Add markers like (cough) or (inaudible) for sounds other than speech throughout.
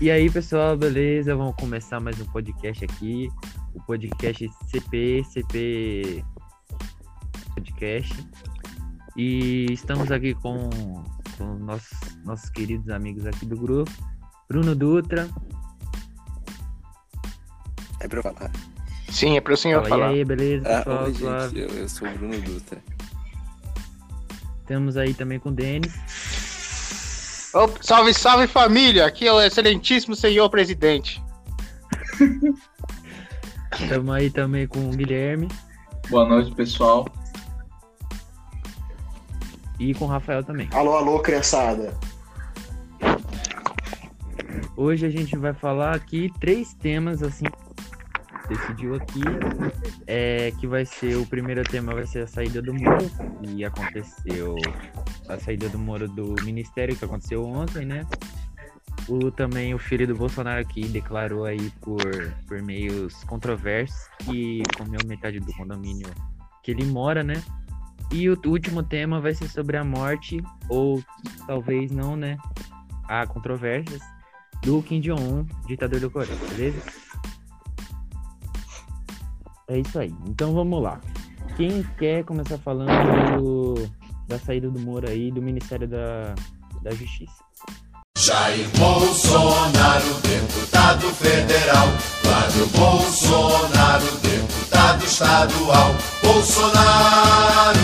E aí, pessoal, beleza? Vamos começar mais um podcast aqui. O podcast CP, CP Podcast. E estamos aqui com, com nossos, nossos queridos amigos aqui do grupo. Bruno Dutra. É pra eu falar. Sim, é pro senhor Fala, falar. e aí, beleza, Ah, pessoal? oi, Suave. gente, eu, eu sou o Bruno Dutra. Temos aí também com o Denis. Salve, salve família! Aqui é o excelentíssimo senhor presidente. Estamos aí também com o Guilherme Boa noite, pessoal. e com o Rafael também. Alô, alô, criançada. Hoje a gente vai falar aqui três temas assim. Decidiu aqui é que vai ser o primeiro tema vai ser a saída do Moro e aconteceu a saída do Moro do Ministério que aconteceu ontem, né? O também o filho do Bolsonaro aqui declarou aí por por meios controversos que comeu metade do condomínio que ele mora, né? E o último tema vai ser sobre a morte ou talvez não, né? Há controvérsias do Kim Jong-un, ditador do Coreia, beleza? É isso aí. Então vamos lá. Quem quer começar falando do- da saída do Moro aí do Ministério da, da Justiça? Jair Bolsonaro, deputado federal. Flávio Bolsonaro, deputado estadual. Bolsonaro,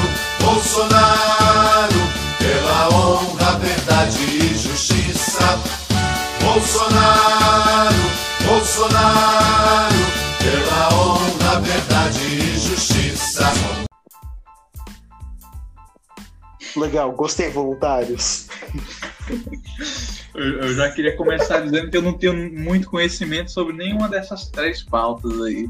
Bolsonaro, pela honra, verdade e justiça. Bolsonaro, Bolsonaro, Legal, gostei, voluntários. Eu, eu já queria começar dizendo que eu não tenho muito conhecimento sobre nenhuma dessas três pautas aí.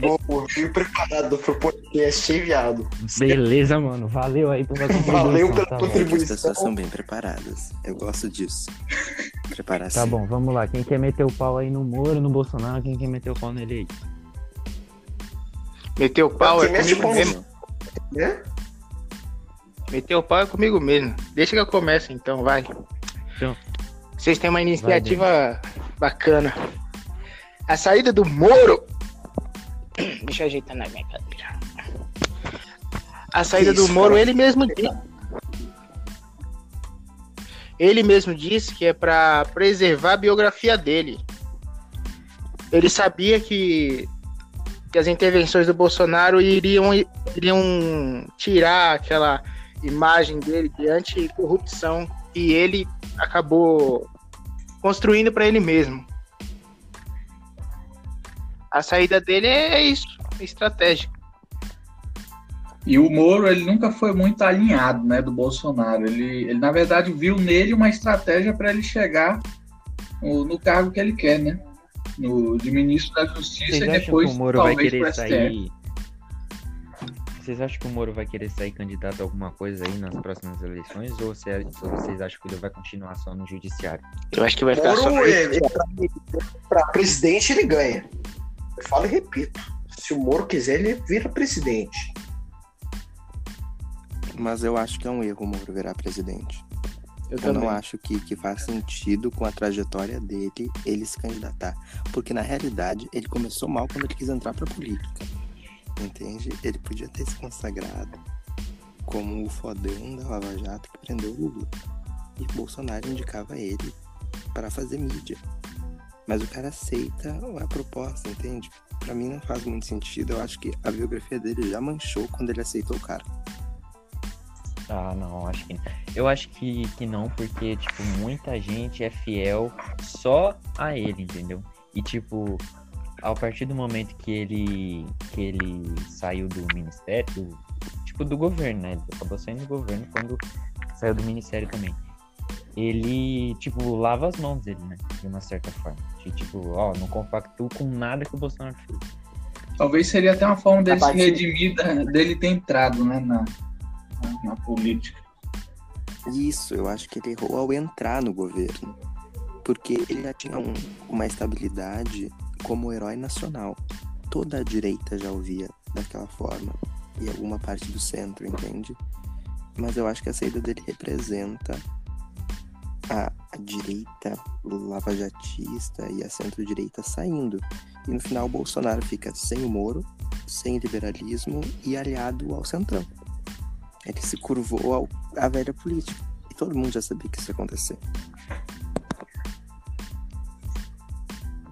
Bom, vim preparado pro podcast, hein, viado? Beleza, mano. Valeu aí pela (laughs) contribuição. Valeu pela tá contribuição. As pessoas são bem preparadas. Eu gosto disso. Preparação. Tá bom, vamos lá. Quem quer meter o pau aí no Moro, no Bolsonaro, quem quer meter o pau nele aí? Meteu o pau é comigo com- mesmo. Né? Meteu o pau é comigo mesmo. Deixa que eu comece então, vai. Então. Vocês têm uma iniciativa bacana. A saída do Moro. Deixa eu ajeitar na minha cadeira. A saída Isso, do Moro, cara. ele mesmo disse. Ele mesmo disse que é pra preservar a biografia dele. Ele sabia que, que as intervenções do Bolsonaro iriam, iriam tirar aquela imagem dele de anticorrupção e ele acabou construindo para ele mesmo. A saída dele é isso, é estratégica. E o Moro, ele nunca foi muito alinhado, né, do Bolsonaro. Ele, ele na verdade, viu nele uma estratégia para ele chegar no, no cargo que ele quer, né? No, de ministro da Justiça Vocês e depois, que o Moro vai talvez, querer sair? Vocês acham que o Moro vai querer sair candidato a alguma coisa aí nas próximas eleições? Ou cê- ou vocês acham que ele vai continuar só no judiciário? Eu acho que vai ficar só. Moro, é, pra presidente, ele ganha. Eu falo e repito. Se o Moro quiser, ele vira presidente. Mas eu acho que é um erro o Moro virar presidente. Eu Eu também. não acho que, que faz sentido com a trajetória dele ele se candidatar. Porque na realidade ele começou mal quando ele quis entrar pra política. Entende? Ele podia ter se consagrado como o fodão da Lava Jato que prendeu o Lula. E Bolsonaro indicava ele para fazer mídia. Mas o cara aceita a proposta, entende? Pra mim não faz muito sentido. Eu acho que a biografia dele já manchou quando ele aceitou o cara. Ah, não, acho que não. Eu acho que, que não, porque, tipo, muita gente é fiel só a ele, entendeu? E, tipo, a partir do momento que ele, que ele saiu do ministério, do- tipo, do governo, né? Ele acabou saindo do governo quando saiu do ministério também. Ele, tipo, lava as mãos dele, né? De uma certa forma. De, tipo, ó, não compactuo com nada que o Bolsonaro fez. Talvez seria até uma forma dele se redimir dele ter entrado, né, na, na, política. Isso, eu acho que ele errou ao entrar no governo. Porque ele já tinha um- uma estabilidade como herói nacional. Toda a direita já ouvia daquela forma. E alguma parte do centro, entende? Mas eu acho que a saída dele representa a, a direita lavajatista e a centro-direita saindo. E no final Bolsonaro fica sem o Moro, sem liberalismo e aliado ao centrão. Ele se curvou ao, à velha política. E todo mundo já sabia que isso ia acontecer.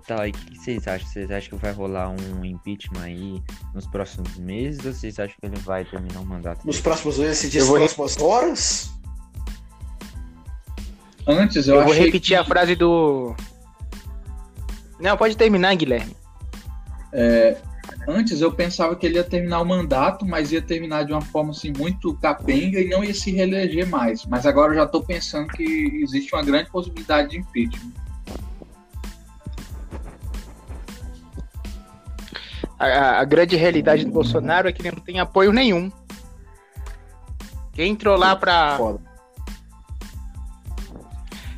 Tá, e o que vocês acham? Vocês acham que vai rolar um impeachment aí nos próximos meses ou vocês acham que ele vai terminar o mandato? Nos dele? próximos meses, se diz vou- próximas horas? Antes eu, Eu, vou repetir que, a frase do. Não, pode terminar, Guilherme. Antes eu pensava que ele ia terminar o mandato, mas ia terminar de uma forma assim muito capenga e não ia se reeleger mais. Mas agora eu já estou pensando que existe uma grande possibilidade de impeachment. A, a- grande realidade do Bolsonaro é que ele não tem apoio nenhum. Quem entrou lá pra. Foda.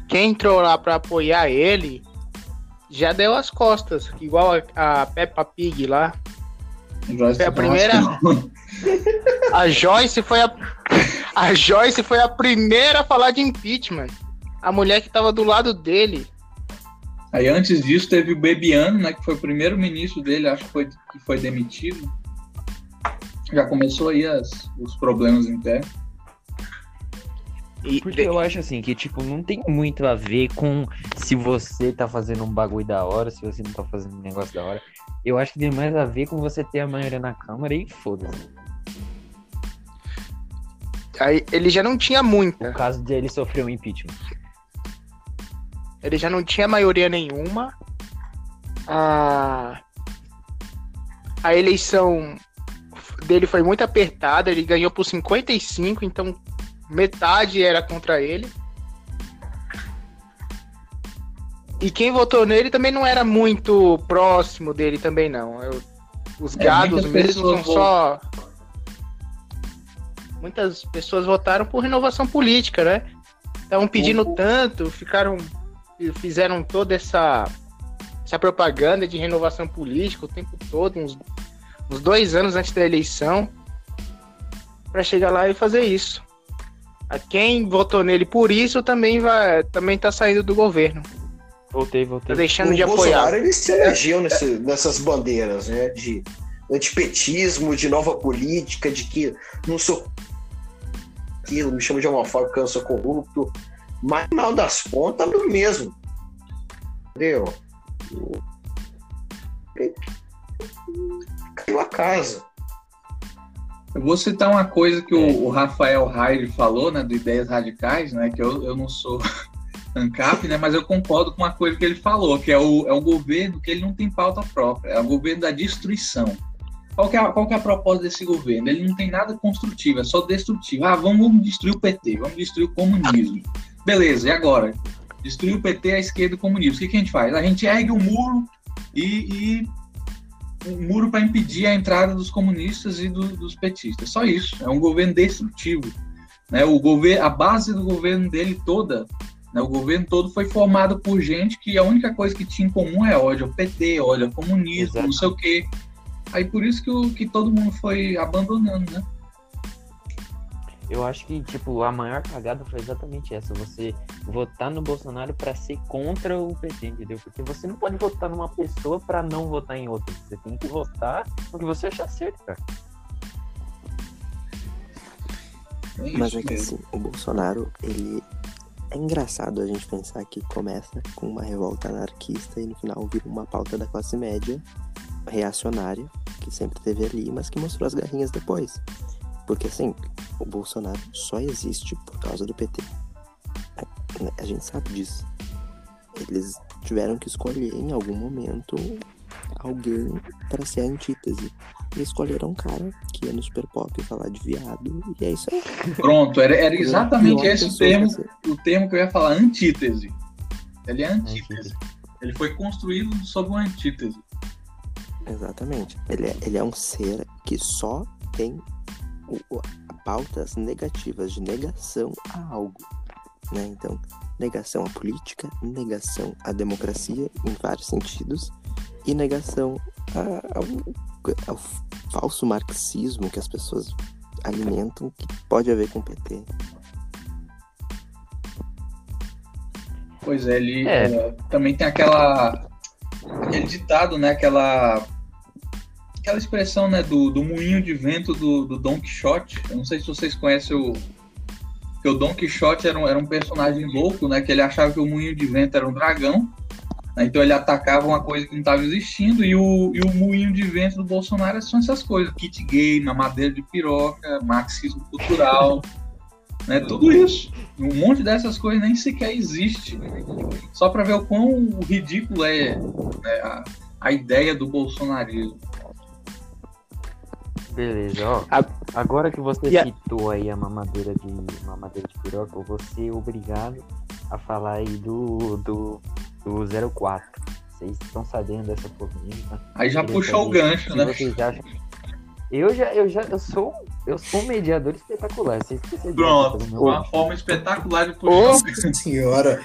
Quem entrou lá pra apoiar ele já deu as costas. Igual a, a Peppa Pig lá. Joyce É a primeira-. A Joyce foi a. A Joyce foi a primeira a falar de impeachment. A mulher que tava do lado dele. Aí antes disso teve o Bebiano, né, que foi o primeiro ministro dele, acho que foi, que foi demitido. Já começou aí as- os problemas internos. E Porque eu acho assim que, tipo, não tem muito a ver com se você tá fazendo um bagulho da hora, se você não tá fazendo um negócio da hora. Eu acho que tem mais a ver com você ter a maioria na Câmara e foda-se. aí ele já não tinha muita. No caso dele sofrer um impeachment. Ele já não tinha maioria nenhuma. A, a eleição dele foi muito apertada. Ele ganhou por 55, então metade era contra ele. E quem votou nele também não era muito próximo dele também, não. Eu- os É, gados mesmo são só. Muitas pessoas votaram por renovação política, né? Estavam pedindo Uhum. tanto, ficaram. Fizeram toda essa, essa propaganda de renovação política o tempo todo, uns, uns dois anos antes da eleição, para chegar lá e fazer isso. A quem votou nele por isso também vai também tá saindo do governo. Voltei, Tá voltei. deixando o de Bolsonaro apoiar. ele se elegeu nesse- nessas bandeiras, né? De antipetismo, de nova política, de que não sou aquilo, me chama de homofóbico, que eu sou corrupto. Mas, no final das contas, é o mesmo. Entendeu? Caiu a casa. Eu vou citar uma coisa que o, o Rafael Raide falou, né, do Ideias Radicais, né, que eu, eu não sou (laughs) ANCAP, né, mas eu concordo com uma coisa que ele falou, que é o, é o governo que ele não tem pauta própria, é o governo da destruição. Qual que, é, a- qual que é a proposta desse governo? Ele não tem nada construtivo, é só destrutivo. Ah, vamos, vamos destruir o PT, vamos destruir o comunismo. Beleza, e agora? Destruir o PT, a esquerda e o comunismo. O que, que a gente faz? A gente ergue o muro e, e um muro para impedir a entrada dos comunistas e do- dos petistas. Só isso. É um governo destrutivo. Né? O governo, a base do governo dele toda, né? o governo todo foi formado por gente que a única coisa que tinha em comum é ódio ao PT, ódio ao comunismo, Exato. não sei o quê. Aí por isso que, o, que todo mundo foi abandonando, né? Eu acho que, tipo, a maior cagada foi exatamente essa. Você votar no Bolsonaro pra ser contra o PT, entendeu? Porque você não pode votar numa pessoa pra não votar em outra. Você tem que votar no que você achar certo, cara. É Mas é que assim, o Bolsonaro, ele. É engraçado a gente pensar que começa com uma revolta anarquista e no final vira uma pauta da classe média reacionária, que sempre teve ali, mas que mostrou as garrinhas depois. Porque assim, o Bolsonaro só existe por causa do PT. A- A gente sabe disso. Eles tiveram que escolher em algum momento alguém para ser a antítese. E escolheram um cara que ia no super pop falar de viado, e é isso aí. Pronto, era, era exatamente esse o termo, o termo que eu ia falar, antítese. Ele é antítese. Ele foi construído sob uma antítese. Exatamente. Ele é, ele é um ser que só tem pautas negativas de negação a algo. Né? Então, negação à política, negação à democracia em vários sentidos e negação a- ao, ao falso marxismo que as pessoas alimentam que pode haver com o PT. Pois é, ele É. eh, também tem aquela aquele ditado, né? Aquela aquela expressão, né? Do, do moinho de vento do, do Don Quixote. Eu não sei se vocês conhecem o que o Don Quixote era um, era um personagem louco, né? Que ele achava que o moinho de vento era um dragão. né, Então ele atacava uma coisa que não estava existindo e o, e o moinho de vento do Bolsonaro são essas coisas: kit gay, mamadeira de piroca, marxismo cultural, né? Tudo isso. Um monte dessas coisas nem sequer existe. Só para ver o quão ridículo é né, a, a ideia do bolsonarismo. Beleza, ó. A- Agora que você a- citou aí a mamadeira de mamadeira de piroca, eu vou ser obrigado a falar aí do, do, do 04. Vocês estão sabendo dessa polêmica? Aí já puxou o gancho, né? Vocês acham... Eu já, eu já, eu sou, eu sou um mediador espetacular. Vocês Pronto, meu- uma forma espetacular de puxar. (laughs) Nossa senhora.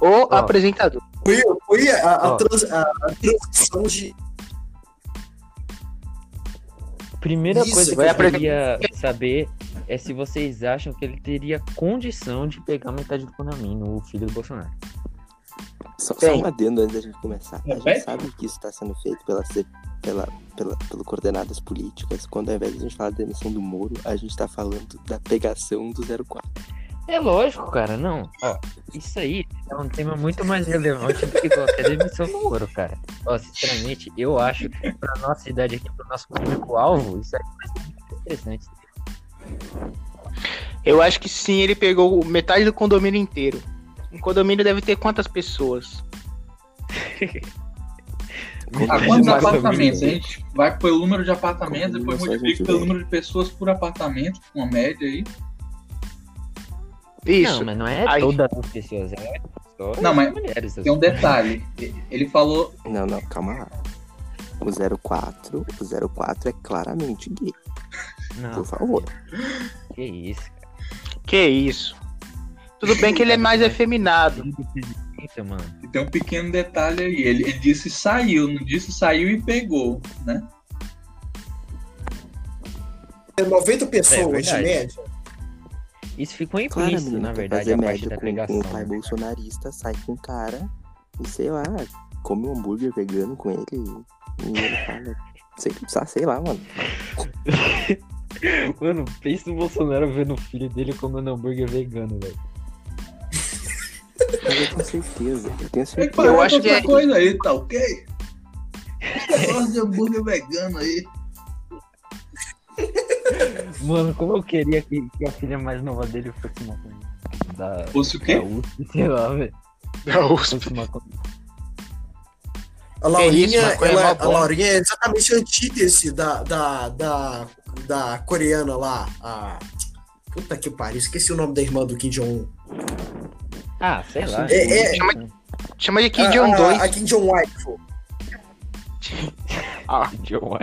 O Ó. apresentador. Foi, foi a, a, trans, a, a transição de. Primeira Isso, coisa que eu queria saber é se vocês acham que ele teria condição de pegar metade do condomínio, o filho do Bolsonaro. Só, só um adendo antes da gente começar. A gente sabe que isso está sendo feito pela, pela, pela, pelo coordenadas políticas, quando ao invés de a gente falar da demissão do Moro, a gente tá falando da pegação do 04. É lógico, cara, não. Ó, isso aí é um tema muito mais relevante do que qualquer demissão do Moro, cara. Ó, sinceramente, eu acho que pra nossa idade aqui, pro nosso público-alvo, isso aí vai ser muito interessante. Eu acho que sim, ele pegou metade do condomínio inteiro. Um condomínio deve ter quantas pessoas? A Imagina quantos apartamentos? A gente vai pelo número de apartamentos, depois multiplica pelo número de pessoas por apartamento, uma média aí. Isso. Não, mas não é Aí- todas as pessoas, é só Não, mas as mulheres. Tem um detalhe. Ele falou. Não, não, calma lá. O 04, o 04 é claramente gay, Não, por favor. que isso. Que isso. Tudo bem que ele é mais efeminado. Eita, mano. E tem um pequeno detalhe aí. Ele, ele disse saiu, não disse saiu e pegou, né? 90 pessoas de verdade. média. Isso ficou implícito, na verdade, fazer a parte da com, pregação. com o pai né? bolsonarista, sai com o cara e sei lá, come um hambúrguer vegano com ele e ele fala. (laughs) Sei, sei, sei lá, mano. (laughs) Mano, pensa no Bolsonaro vendo o filho dele comendo hambúrguer vegano, velho. Eu tenho certeza, eu tenho certeza. Eu acho que é- coisa aí, tá ok? (laughs) Negócio de hambúrguer vegano aí. Mano, como eu queria que, que a filha mais nova dele fosse uma da, Fosse o da quê? USP, sei lá, velho. Fosse uma co- A Laurinha, é ela- mó a. Laurinha é exatamente a antítese da, da, da, da coreana lá. A... Puta que pariu, esqueci o nome da irmã do Kim Jong-un. Ah, sei lá. É- é- Chama de Kim A- Jong a, 2. a Kim Jong-waifu. Kim Jong.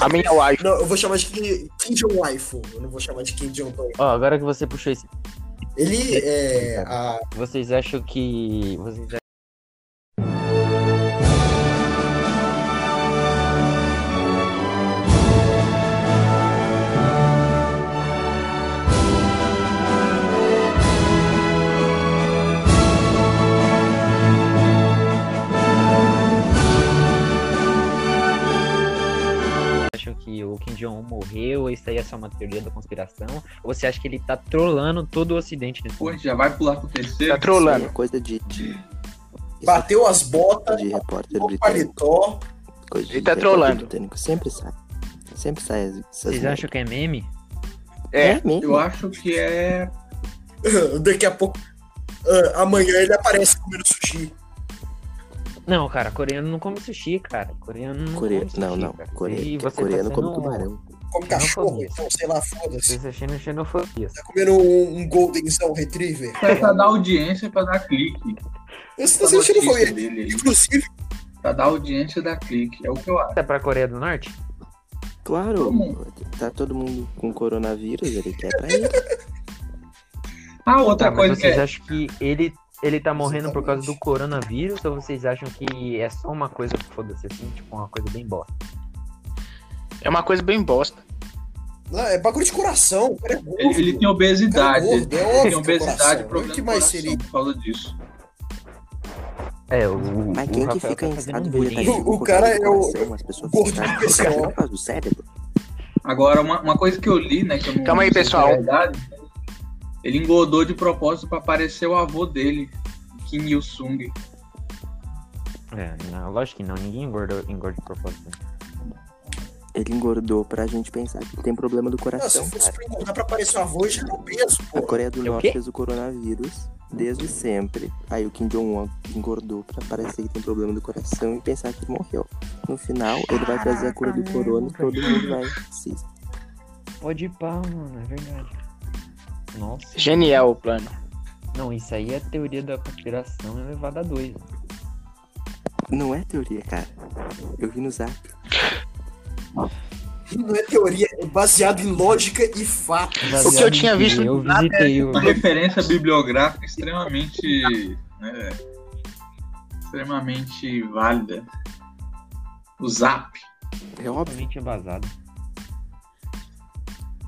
A minha wife. Não, eu vou chamar de Kim, Kim Jong-waifu. Eu não vou chamar de Kim Jong-un. Ó, agora que você puxou esse. Ele é. A, Vocês acham que. Vocês que o Kim Jong-un morreu, isso aí é só uma teoria da conspiração? Ou você acha que ele tá trolando todo o ocidente nesse Pô, já vai pular pro terceiro? Tá é coisa de. de... Bateu as botas, é de repórter o britânico. paletó. Coisa de Ele tá trolando. Britânico. Sempre sai. Sempre sai essas Vocês acham que é meme? É. mesmo? Eu acho que é. (laughs) Daqui a pouco. ah, amanhã ele aparece comendo sushi. Não, cara, coreano não come sushi, cara. Coreano não Core... come sushi, Não, não. Core... Você Coreano tá come sendo- tubarão. Come cachorro, Xenofobia. então, sei lá, foda-se. Vocês achando xenofobia. Tá comendo um, um Goldenzão Retriever. É pra dar audiência pra dar clique. Você tá notícia foi. dele. Inclusive, Pra dar audiência da clique. É o que eu acho. É pra Coreia do Norte? Claro, mundo. tá todo mundo com coronavírus, ele quer pra ele. Ah, outra Tá, mas coisa que vocês é. acham que ele, ele tá morrendo por causa do coronavírus ou vocês acham que é só uma coisa, foda-se assim, tipo uma coisa bem bosta? É uma coisa bem bosta. não, é bagulho de coração. O cara é gordo. Ele, ele tem obesidade. Cara, gordo, é ele óbvio tem que é obesidade coração. problema O que de mais coração seria? por causa disso. É, o. Mas o quem que Rafael fica tá em estado vegetativo O- o cara é o especial. por causa do cérebro. Agora, uma, uma coisa que eu li, né? Que eu Calma aí, é pessoal. verdade, ele engordou de propósito pra parecer o avô dele, Kim Il-sung. É, não, lógico que não, ninguém engorda, engorda de propósito. Ele engordou pra gente pensar que tem problema do Não, se coração, fosse cara. pra engordar pra parecer um avô, já era um peso, A pô. Coreia do É o Norte fez o coronavírus desde sempre. Aí o Kim Jong-un engordou pra parecer que tem problema do coração e pensar que ele morreu. No final, ele vai trazer a cura do corona e todo mundo vai se Pode ir pá, mano, é verdade. Nossa. Genial o plano. Não, isso aí é teoria da conspiração elevada a dois. Não é teoria, cara. Eu vi no zap. Não é teoria, é baseado em lógica e fato. O que eu tinha visto Eu na visitei o. Uma referência bibliográfica extremamente. né, extremamente válida. O Zap. É óbvio. Totalmente embasado.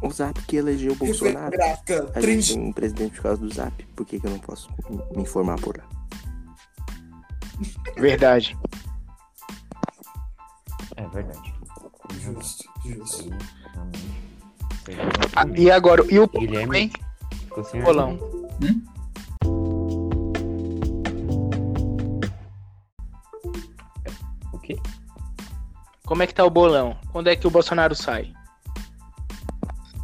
O zap que elegeu o Bolsonaro. Gráfica, A gente tem um presidente por causa do zap. Por que, que eu não posso me informar por lá? Verdade. É verdade. Justo, justo. Ah, e agora, e o Guilherme hein? Bolão. argumento. O quê? Como é que tá o bolão? Quando é que o Bolsonaro sai?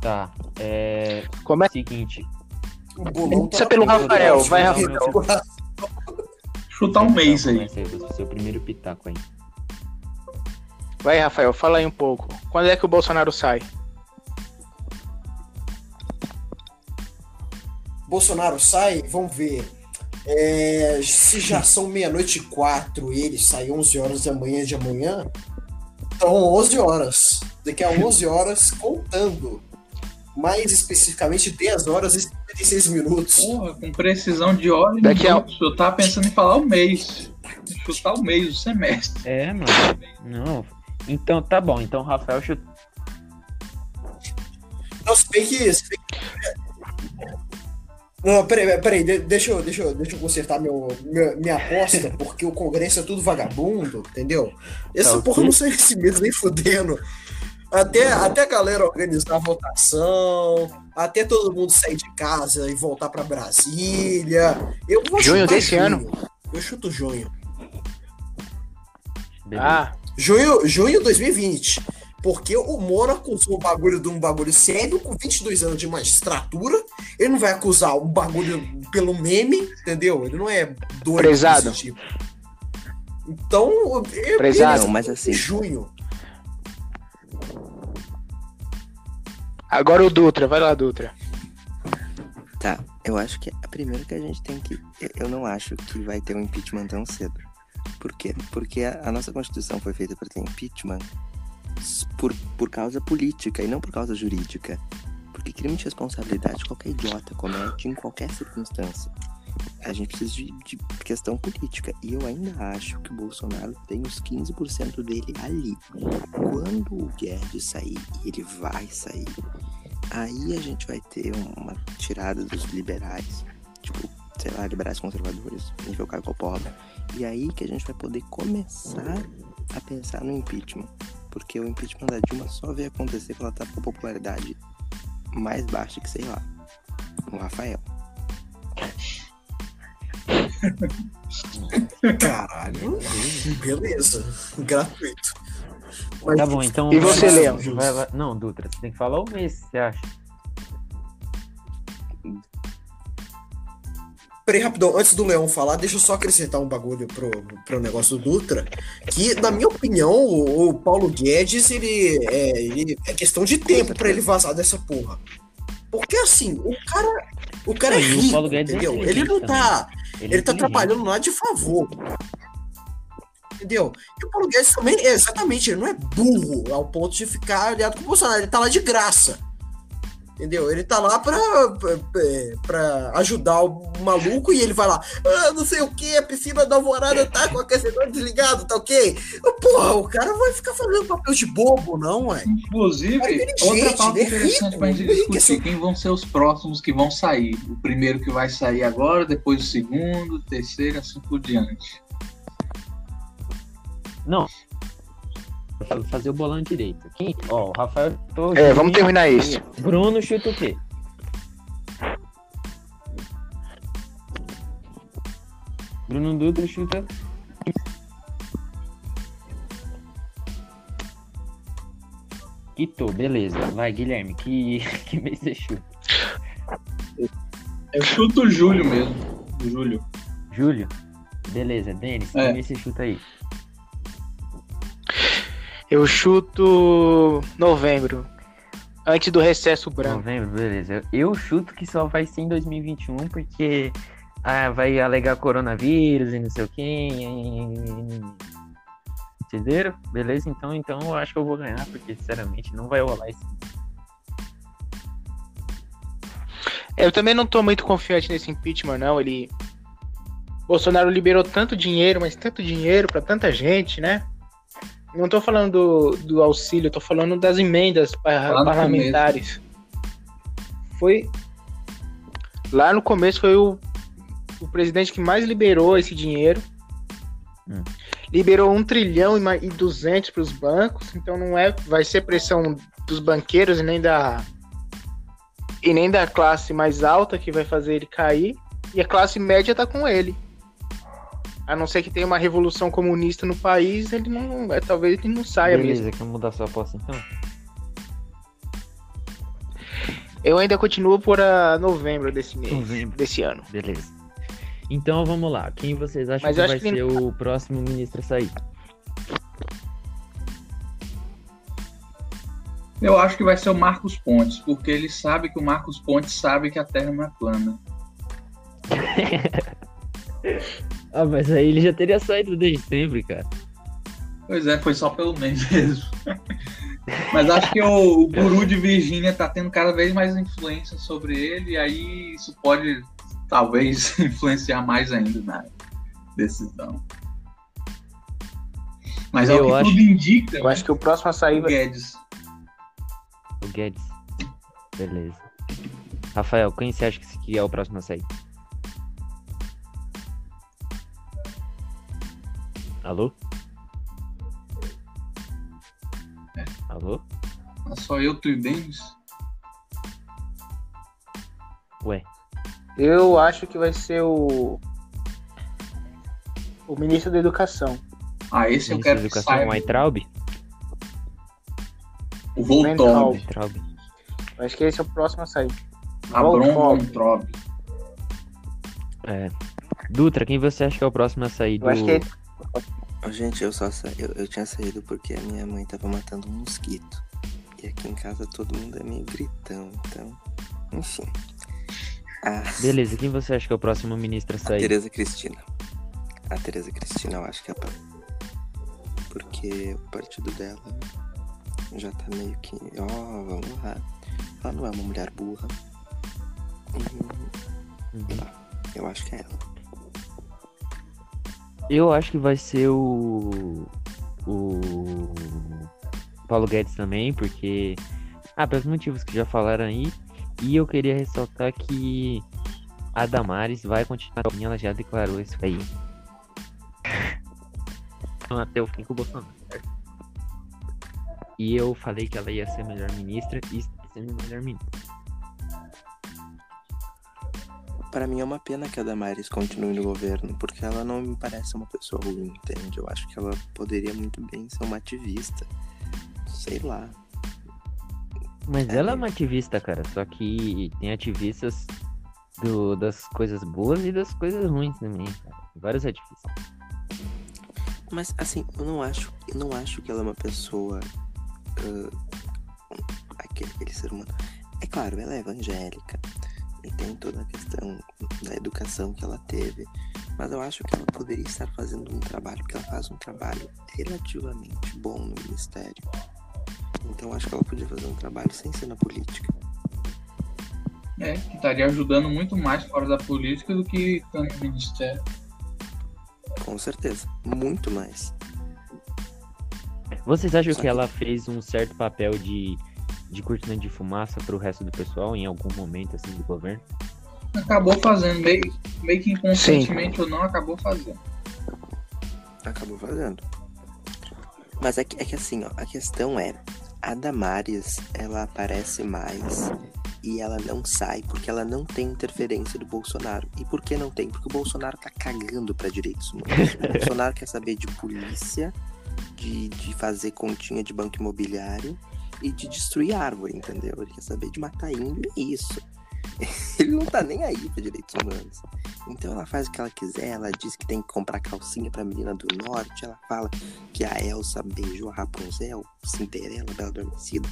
Tá. É. Como é Seguinte. O bolão é pelo Rafael, vai, Rafael. Chutar um mês aí. Seu primeiro pitaco aí. Vai, Rafael, fala aí um pouco. Quando é que o Bolsonaro sai? Bolsonaro sai, vamos ver. É, se já são meia-noite e quatro, ele sai 11 horas da manhã de amanhã, então 11 horas. Daqui a 11 horas, contando. Mais especificamente, 10 horas e 56 minutos. Porra, com precisão de hora e Daqui a- minutos. Eu tava pensando em falar o mês. Chutar o mês, o semestre. É, mano. Não. Então, tá bom. Então, Rafael chuta. Não, se bem que. Se bem que... Não, peraí, peraí, de- deixa eu, deixa eu, deixa eu consertar meu, meu- minha aposta, porque o Congresso é tudo vagabundo, entendeu? Essa Tá, o porra não sai (laughs) esse mesmo nem fudendo. Até, até a galera organizar a votação, até todo mundo sair de casa e voltar pra Brasília. Eu vou Junho desse ano? Eu chuto junho. Beleza. Ah, Junho, junho 2020. Porque o Moro acusou o bagulho de um bagulho sério com 22 anos de magistratura. Ele não vai acusar um bagulho pelo meme, entendeu? Ele não é doido Prezado. desse tipo. Então, eu, Prezado. Mas assim, junho. Agora o Dutra, vai lá, Dutra. tá. Eu acho que a primeira que a gente tem que. eu- não acho que vai ter um impeachment tão cedo. Por quê? Porque a, nossa Constituição foi feita para ter impeachment por, por causa política e não por causa jurídica. Porque crime de responsabilidade qualquer idiota comete em qualquer circunstância. A gente precisa de, de questão política. E eu ainda acho que o Bolsonaro tem os 15% dele ali. Quando o Guedes sair, e ele vai sair, aí a gente vai ter uma tirada dos liberais. Tipo, sei lá, liberais conservadores, nível Caio pobre. E aí que a gente vai poder começar a pensar no impeachment. Porque o impeachment da Dilma só veio acontecer quando ela tá com popularidade mais baixa que, sei lá, o Rafael. Caralho. Beleza. Gratuito. Mas Tá bom, então. E você, vai- Não, Dutra, você tem que falar o mês, você acha? Peraí, rapidão, antes do Leão falar, deixa eu só acrescentar um bagulho pro, pro negócio do Dutra. Que, na minha opinião, o, o Paulo Guedes, ele é, ele é questão de tempo pra ele vazar dessa porra. Porque assim, o cara. O cara é Não, e o rico, Paulo Guedes é entendeu? inteligente Ele não tá. Ele, tá é trabalhando lá de favor. Entendeu? E o Paulo Guedes também, é, exatamente, ele não é burro ao ponto de ficar aliado com o Bolsonaro, ele tá lá de graça. Entendeu? Ele tá lá pra, pra, pra ajudar o maluco e ele vai lá, ah, não sei o que, a piscina da alvorada tá com o aquecedor desligado, tá ok? Porra, o cara vai ficar fazendo papel de bobo, não, ué. Inclusive, inteligente, outra pauta é interessante rico, pra gente ele é discutir esse- quem vão ser os próximos que vão sair. O primeiro que vai sair agora, depois o segundo, o terceiro, assim por diante. Não. Fazer o bolão direito. Quem? Ó, o Rafael. Tô, É, vamos terminar isso. Bruno chuta o quê? Bruno Dutra chuta. Quito, beleza. Vai, Guilherme, que, (laughs) que mês você chuta? Eu chuto o Júlio mesmo. Júlio. Julho? Beleza, Denis, É. que mês você chuta aí? Eu chuto novembro. Antes do recesso branco. Novembro, beleza. Eu chuto que só vai ser em 2021, porque ah, vai alegar coronavírus e não sei o quê. Entenderam? Beleza? Então, então eu acho que eu vou ganhar, porque sinceramente não vai rolar esse. Eu também não tô muito confiante nesse impeachment, não. Ele. Bolsonaro liberou tanto dinheiro, mas tanto dinheiro pra tanta gente, né? Não tô falando do, do auxílio, tô falando das emendas parlamentares. Foi. Lá no começo foi o, o presidente que mais liberou esse dinheiro. Hum. Liberou um trilhão e ma- e duzentos para os bancos, então não é, vai ser pressão dos banqueiros e nem da e nem da classe mais alta que vai fazer ele cair, e a classe média tá com ele. A não ser que tenha uma revolução comunista no país, ele não, é, talvez ele não saia beleza, mesmo. quer mudar sua aposta então? Eu ainda continuo por a novembro desse mês, Novembro. desse ano. Beleza. Então vamos lá. Quem vocês acham Mas que vai que ser ele- o próximo ministro a sair? Eu acho que vai ser o Marcos Pontes, porque ele sabe que o Marcos Pontes sabe que a Terra não é plana. (laughs) Ah, mas aí ele já teria saído desde sempre, cara. Pois é, foi só pelo menos mesmo. (laughs) Mas acho que o, o guru de Virgínia tá tendo cada vez mais influência sobre ele, e aí isso pode talvez (laughs) influenciar mais ainda na decisão. Mas é Eu o que acho- tudo indica, Eu acho que o próximo a sair o vai Guedes. O Guedes. Beleza. Rafael, quem você acha que- que é o próximo a sair? Alô? É. Alô? É só eu, tu e Denis. Ué, Eu acho que vai ser o. O ministro da Educação. Ah, esse eu ministro quero da que Educação. Weintraub? O Voltaub. Weintraub. Weintraub. Eu acho que esse é o próximo a sair. Abron Voltaub. Weintraub. É. Dutra, quem você acha que é o próximo a sair do... Eu acho que Ó, Gente, eu só sa... eu, eu tinha saído porque a minha mãe tava matando um mosquito. E aqui em casa todo mundo é meio gritão, então. Enfim. Beleza, quem você acha que é o próximo ministro a a sair? Tereza Cristina. A Tereza Cristina eu acho que é pra. Porque o partido dela já tá meio que. Ó, vamos lá. Ela não é uma mulher burra. Hum, Uhum. Eu acho que é ela. Eu acho que vai ser o. O. Paulo Guedes também, porque. Ah, pelos motivos que já falaram aí. E eu queria ressaltar que a Damares vai continuar. Ela já declarou isso aí. (laughs) Até o fim com o Bolsonaro? E eu falei que ela ia ser a melhor ministra e está sendo a melhor ministra. Pra mim é uma pena que a Damares continue no governo, porque ela não me parece uma pessoa ruim, entende? Eu acho que ela poderia muito bem ser uma ativista. Sei lá. Mas É. ela é uma ativista, cara. Só que tem ativistas do- das coisas boas e das coisas ruins também, cara. Vários ativistas. Mas assim, eu não acho, eu não acho que ela é uma pessoa. ah, aquele, aquele ser humano. É claro, ela é evangélica e tem toda a questão da educação que ela teve. Mas eu acho que ela poderia estar fazendo um trabalho, porque ela faz um trabalho relativamente bom no ministério. Então eu acho que ela podia fazer um trabalho sem ser na política. É, que estaria ajudando muito mais fora da política do que no ministério. Com certeza. Muito mais. Vocês acham Só que que- ela fez um certo papel de, de cortina de fumaça pro resto do pessoal em algum momento, assim, do governo? Acabou fazendo, meio, meio que inconscientemente ou não, acabou fazendo. Acabou fazendo. Mas é que, é que assim, ó, a questão é, a Damares, ela aparece mais e ela não sai porque ela não tem interferência do Bolsonaro. E por que não tem? Porque o Bolsonaro tá cagando pra direitos humanos. (laughs) O Bolsonaro quer saber de polícia, de, de fazer continha de banco imobiliário e de destruir árvore, entendeu? Ele quer saber de matar índio e é isso. (laughs) Ele não tá nem aí pra direitos humanos. Então ela faz o que ela quiser, ela diz que tem que comprar calcinha pra menina do norte, ela fala que a Elsa beijou a Rapunzel, Cinderela, Bela Adormecida.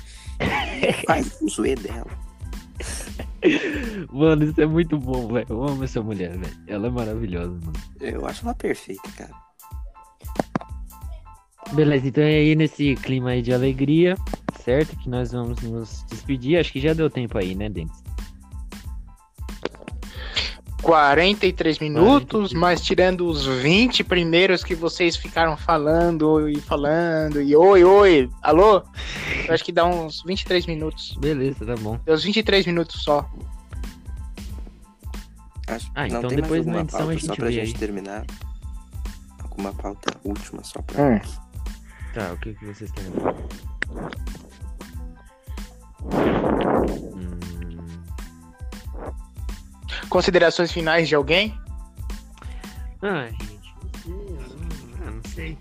faz o zoe dela. (laughs) Mano, isso é muito bom, velho. Eu amo essa mulher, velho. Ela é maravilhosa, mano. Eu acho ela perfeita, cara. Beleza, então é aí nesse clima aí de alegria, certo? Que nós vamos nos despedir. Acho que já deu tempo aí, né, Denis? 43 minutos, 43. mas tirando os 20 primeiros que vocês ficaram falando e falando, e oi, oi, alô? Eu acho que dá uns 23 minutos. Beleza, tá bom. Deu uns 23 minutos só. Acho, Ah, não então tem depois mais na edição a pauta gente só pra vê gente aí. terminar. Alguma pauta última só pra. Hum. Tá, o que, que vocês querem falar? Hum, Considerações finais de alguém? Ah, gente, não sei. ah, não sei.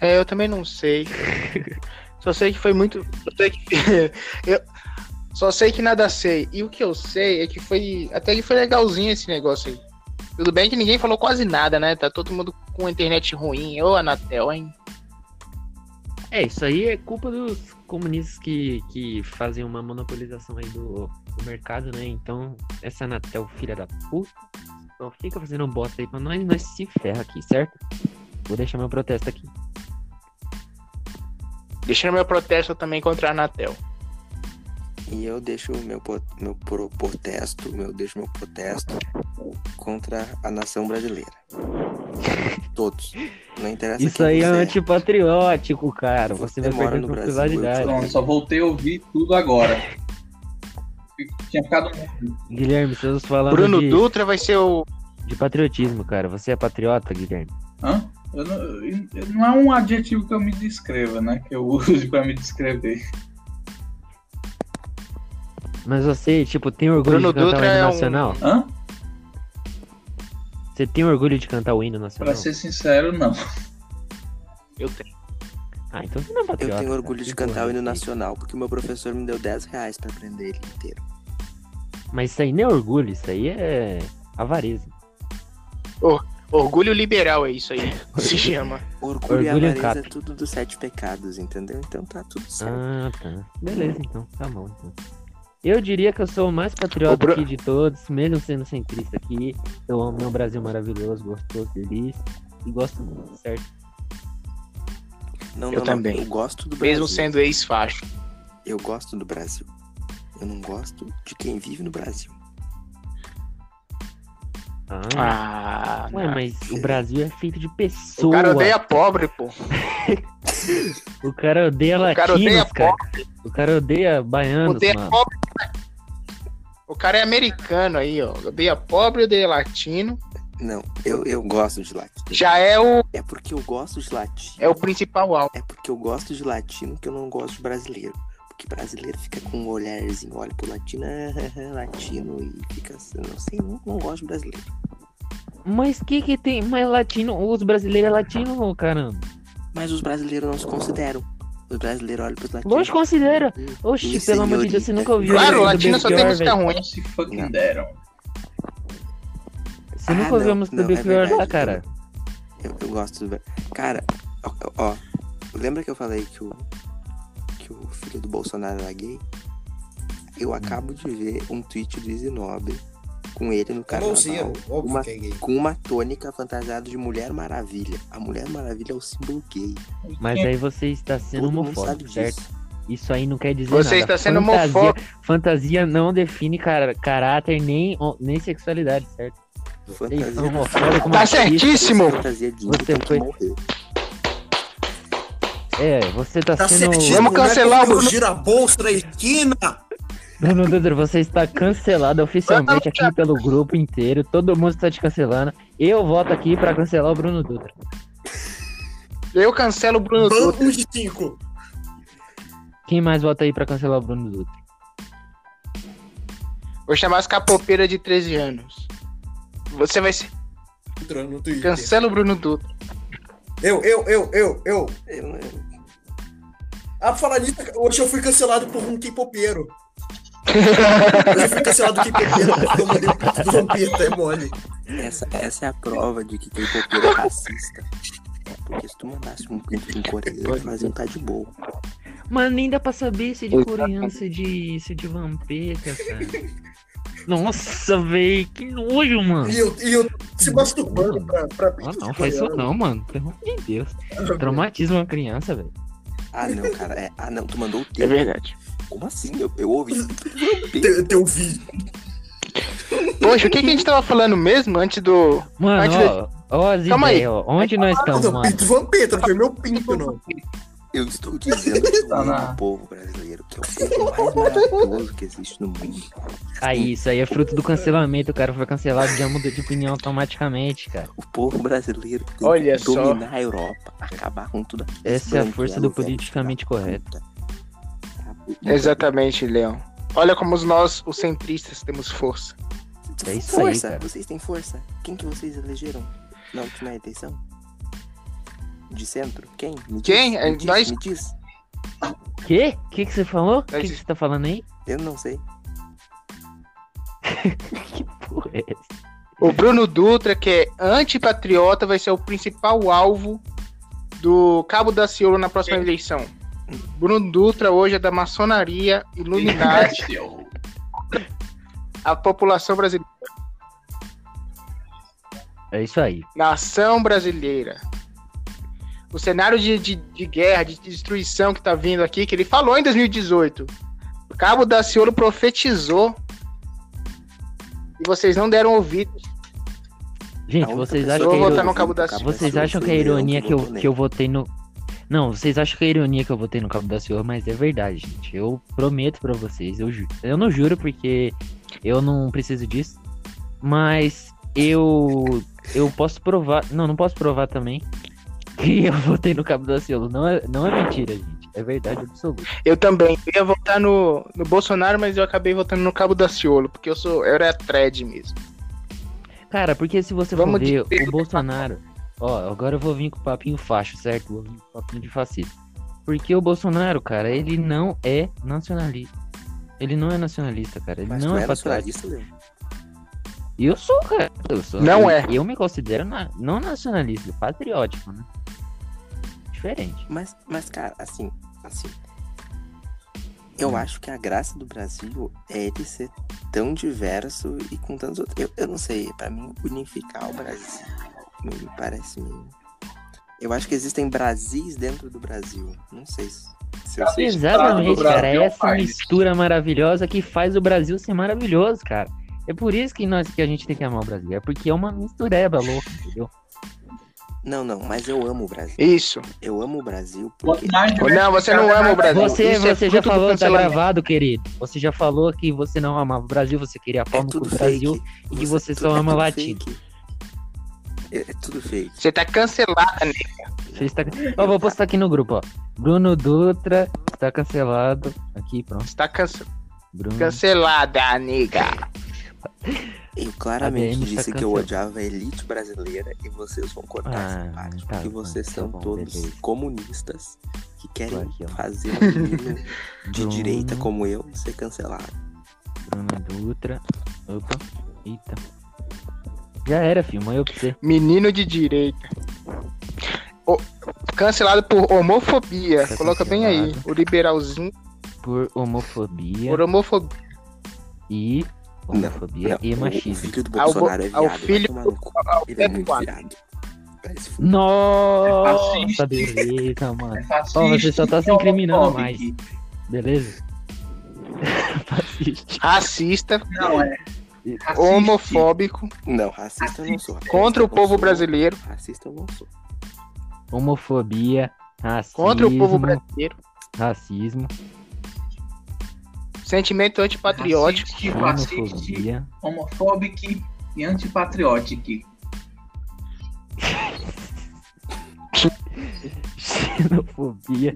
É, eu também não sei. (laughs) Só sei que foi muito. Só sei que, (laughs) eu só sei que nada sei. E o que eu sei é que foi. Até que foi legalzinho esse negócio aí. Tudo bem que ninguém falou quase nada, né? Tá todo mundo com a internet ruim. Ô, Anatel, hein? É, isso aí é culpa dos comunistas que, que fazem uma monopolização aí do, do mercado, né? Então, essa Anatel, filha da puta, só fica fazendo bosta aí pra nós, nós se ferra aqui, certo? Vou deixar meu protesto aqui. Deixando meu protesto também contra a Anatel. E eu deixo meu, meu pro- protesto, meu, deixo meu protesto contra a nação brasileira. Todos. Não interessa Isso aí é você antipatriótico, cara. Você, Você vai mora perder eu Pronto, só voltei a ouvir tudo agora. Tinha ficado. Guilherme, estamos falando Bruno de, Dutra vai ser o. de patriotismo, cara. Você é patriota, Guilherme? Hã? Eu não, eu- não é um adjetivo que eu me descreva, né? Que eu (laughs) uso pra me descrever. Mas você, tipo, tem orgulho Bruno de cantar Dutra o hino é um- nacional? Hã? Você tem orgulho de cantar o hino Pra nacional? ser sincero, não. Eu tenho. Ah, então você não é Eu patriota. tenho cara. orgulho de Que cantar o hino é nacional, porque o meu professor me deu 10 reais pra aprender ele inteiro. Mas isso aí não é orgulho, isso aí é avareza. Orgulho liberal é isso aí. Se chama. Orgulho, e Orgulho e avareza é cato. tudo dos sete pecados, entendeu? Então tá tudo certo. Ah, tá. Beleza, então. Tá bom, então. Eu diria que eu sou o mais patriota Bru- aqui de todos, mesmo sendo centrista aqui. Eu amo meu Brasil maravilhoso, gostoso, feliz. E gosto muito, certo? Não, eu não, também. não. Eu gosto do Brasil. Mesmo sendo ex-facho. Eu gosto do Brasil. Eu não gosto de quem vive no Brasil. Ah, Ah. ué, mas o Brasil é feito de O pessoas. cara odeia pobre, pô. O cara odeia O cara latinos, odeia cara. O cara odeia baianos, Odeia mano. pobre. O cara é americano aí, ó. Odeia pobre, odeia latino. Não, eu, eu gosto de latino. Já é o, É porque eu gosto de latino. é o principal alvo. É porque eu gosto de latino que eu não gosto de brasileiro. Porque brasileiro fica com um olharzinho, olha pro latino, (laughs) latino, e fica assim, não sei, não, não gosto de brasileiro. Mas que que tem mais latino? Os brasileiros é latino, caramba. Mas os brasileiros não se consideram. Os brasileiros olham pros latinos. Lógico, considera. Oxi, pelo amor de Deus, você nunca ouviu Claro, latino só tem música ruim. Se fucking Não. deram. Você nunca Ah, ouviu a não, música do não, é lá, cara? Eu, eu gosto do. Cara, ó, ó, lembra que eu falei que o, que o filho do Bolsonaro era gay? Eu acabo de ver um tweet do Isinobre com ele no carnaval. Igualzinho, óbvio uma- é. Com uma tônica fantasiada de Mulher Maravilha. A Mulher Maravilha é o símbolo gay. Mas aí você está sendo Todo homofóbico, certo? disso. Isso aí não quer dizer Você nada. está sendo fantasia, homofóbico. fantasia não define cara, caráter nem, nem sexualidade, certo? Fantasia, homofóbicos, Tá certíssimo. fantasia de Você foi- morrer. É, você tá, Tá sendo... Vamos não é cancelar o Bruno- Gira a bolsa da esquina. Bruno Dutra, você está cancelado oficialmente aqui pelo grupo inteiro. Todo mundo está te cancelando. Eu voto aqui pra cancelar o Bruno Dutra. Eu cancelo o Bruno Dutra. Vamos de cinco. Quem mais vota aí pra cancelar o Bruno Dutra? Vou chamar as capopeiras de 13 anos. Você vai ser. Cancela o Bruno Dutra. Eu, eu, eu, eu, eu. Eu, eu- Ah, pra falar nisso, hoje eu fui cancelado por um K-popeiro. Hoje eu fui cancelado por K-popeiro porque eu mandei o pinto do Vampeta, é mole. essa, essa é a prova de que K-pop é racista. Porque se tu mandasse um pinto de um coreano, nós iam estar de boa. Mano, nem dá pra saber se é de coreano, se é de, se é de vampeta, cara. Nossa, véi, que nojo, mano. E eu, e eu se masturbando pra, pra Ah, não, de faz isso não, mano. Pelo amor de Deus. (laughs) Traumatiza uma criança, velho. Ah, não, cara. É, ah, não, tu mandou o É teu. verdade. Como assim? Eu, eu ouvi. (laughs) Teu, teu vídeo. Poxa, o que, que a gente tava falando mesmo antes do. Mano, Antes ó, ó as Calma aí. ideias, ó. Onde nós estamos, Não, mano? pinto Vampeta, não foi meu pinto, não. Eu estou dizendo Tá o povo brasileiro, que é o povo mais maravilhoso que existe no mundo. Aí, isso aí é fruto do cancelamento. O cara foi cancelado, já mudou de opinião automaticamente, cara. O povo brasileiro tem Olha que só. dominar a Europa, acabar com tudo aquilo. Essa é a força do politicamente correto. Exatamente, Leão. Olha como os nós, os centristas, temos força. É isso aí, força, cara. vocês têm força. Quem que vocês elegeram na última eleição? De centro? Quem? Me Quem? Diz, É, me diz, nós- me diz. Quê? O que, que você falou? O que, Nós- que você tá falando aí? Eu não sei. (laughs) Que porra é essa? O Bruno Dutra, que é antipatriota, vai ser o principal alvo do Cabo da Ciolo na próxima eleição. Bruno Dutra hoje é da maçonaria Illuminati, a população brasileira, É isso aí. nação brasileira. O cenário de, de, de guerra, de destruição que tá vindo aqui, que ele falou em 2018. O Cabo da Ciolo profetizou e vocês não deram ouvido. Gente, vocês acham que votar no Cabo da Ciolo Vocês acham que a ironia que eu, votou que eu votei no. Não, vocês acham que é ironia que eu votei no Cabo da Ciolo, mas é verdade, gente. Eu prometo pra vocês. Eu, ju- eu não juro porque eu não preciso disso. Mas eu. Eu posso provar. Não, não posso provar também. Que eu votei no Cabo da Ciolo. Não é, não é mentira, gente. É verdade absoluta. Eu também. Eu ia votar no, no Bolsonaro, mas eu acabei votando no Cabo da Ciolo, porque eu sou. Eu era thread mesmo. Cara, porque se você Vamos for ver o Bolsonaro. Ó, agora eu vou vir com o papinho facho, certo? Vou vir com o papinho de fascista. Porque o Bolsonaro, cara, ele não é nacionalista. Ele não é nacionalista, cara. Ele Mas não é é nacionalista, Leão? E eu sou, cara. Eu sou. Não eu, é. Eu me considero na- não nacionalista, patriótico, né? Diferente. Mas, mas, cara, assim, assim. Eu Hum. acho que a graça do Brasil é ele ser tão diverso e com tantos outros. Eu, eu não sei, pra mim, unificar o Brasil me, me parece meio. Eu acho que existem Brasis dentro do Brasil. Não sei se, se eu sei. Exatamente, cara. É essa país. mistura maravilhosa que faz o Brasil ser maravilhoso, cara. É por isso que, nós, que a gente tem que amar o Brasil. É porque é uma mistureba louca, entendeu? Não, não, mas eu amo o Brasil. Isso. Eu amo o Brasil porque. Não, você não ama o Brasil. Você, Isso é você já fruto do falou, tá gravado, querido. Você já falou que você não amava o Brasil, você queria É cu tudo do Brasil fake. e que você tudo- só é ama latino. fake. É, é tudo fake. Você tá cancelada, né? Você está... Ó, vou postar aqui no grupo, ó. Bruno Dutra está cancelado. Aqui, pronto. Você tá cance- Bruno. cancelada, nega. Eu claramente está disse que eu odiava a elite brasileira e vocês vão cortar Ah, essa parte. tá porque vocês tá são bom, todos beleza. comunistas que querem Aqui, fazer um (laughs) menino de Bruno, direita como eu ser cancelado. Bruno Dutra. Opa. Eita. Já era, filho. Morreu pra você. Menino de direita. O- Cancelado por homofobia. Tá Coloca bem aí. O liberalzinho Por homofobia por homofobia. e. Homofobia Não, e o- O machismo. filho do Ao Bolsonaro é ao viado, vai filho tomar no cu. ao Ele é Beto muito viado. Vai. Nossa, Fascista. beleza, mano. É fascista, Ó, você só tá se incriminando homofóbico. mais. Beleza? (laughs) Fascista. Racista, Não, é. racista. homofóbico, Não, racista eu não sou. contra o Racista povo não sou. brasileiro. Racista eu não sou. Homofobia, racismo, Contra o povo brasileiro. racismo. Sentimento antipatriótico. Racista, homofóbico e antipatriótico. Xenofobia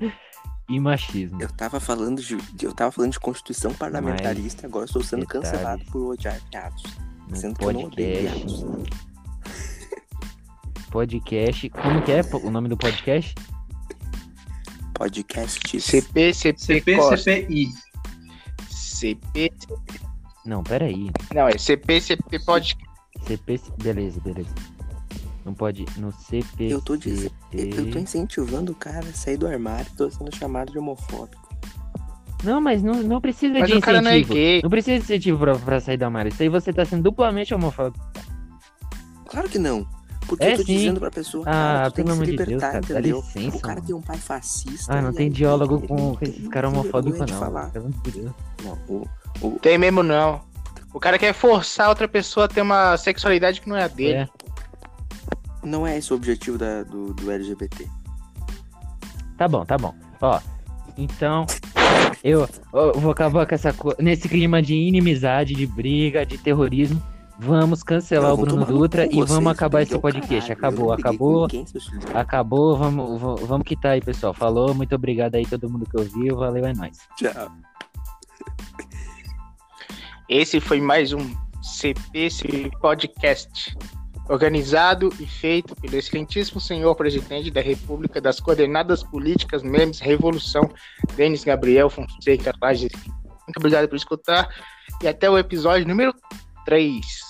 e machismo. Eu tava falando de, eu tava falando de constituição parlamentarista, agora estou sendo detalhes. cancelado por odiar viados. No Sendo que eu não odeio (laughs) podcast. Como que é o nome do podcast? Podcast. CP, CP, CP. CPI. CP. Não, peraí. Não, é CP, CP pode. CP. Beleza, beleza. Não pode. No CP. Eu tô dizendo- Eu tô incentivando o cara a sair do armário, tô sendo chamado de homofóbico. Não, mas não, não precisa Mas de o cara não é incentivo. gay. Não precisa de incentivo pra, pra sair do armário. Isso aí você tá sendo duplamente homofóbico. Claro que não. Porque É eu tô sim. dizendo pra pessoa, Ah, cara, tu tem pelo que amor se de Deus, libertar, cara, dá entendeu? licença, o cara mano. tem um pai fascista. Ah, não tem diálogo ele com esses caras homofóbicos, de não. falar. De Deus. Não, o, o, Tem mesmo não. O cara quer forçar outra pessoa a ter uma sexualidade que não é a dele. É. não é esse o objetivo da- do, do LGBT. Tá bom, tá bom. Ó, então eu, eu vou acabar com essa co... nesse clima de inimizade, de briga, de terrorismo. Vamos cancelar Eu o Bruno Dutra e vamos vocês, acabar esse podcast. caralho, Acabou, não acabou, ninguém, acabou. Vamos, vamos, vamos quitar aí, pessoal. Falou, muito obrigado aí todo mundo que ouviu. Valeu, é nóis. Tchau. Esse foi mais um CP Podcast, organizado e feito pelo excelentíssimo senhor presidente da República das Coordenadas Políticas Memes Revolução, Denis Gabriel Fonseca Lages. Muito obrigado por escutar e até o episódio número 3.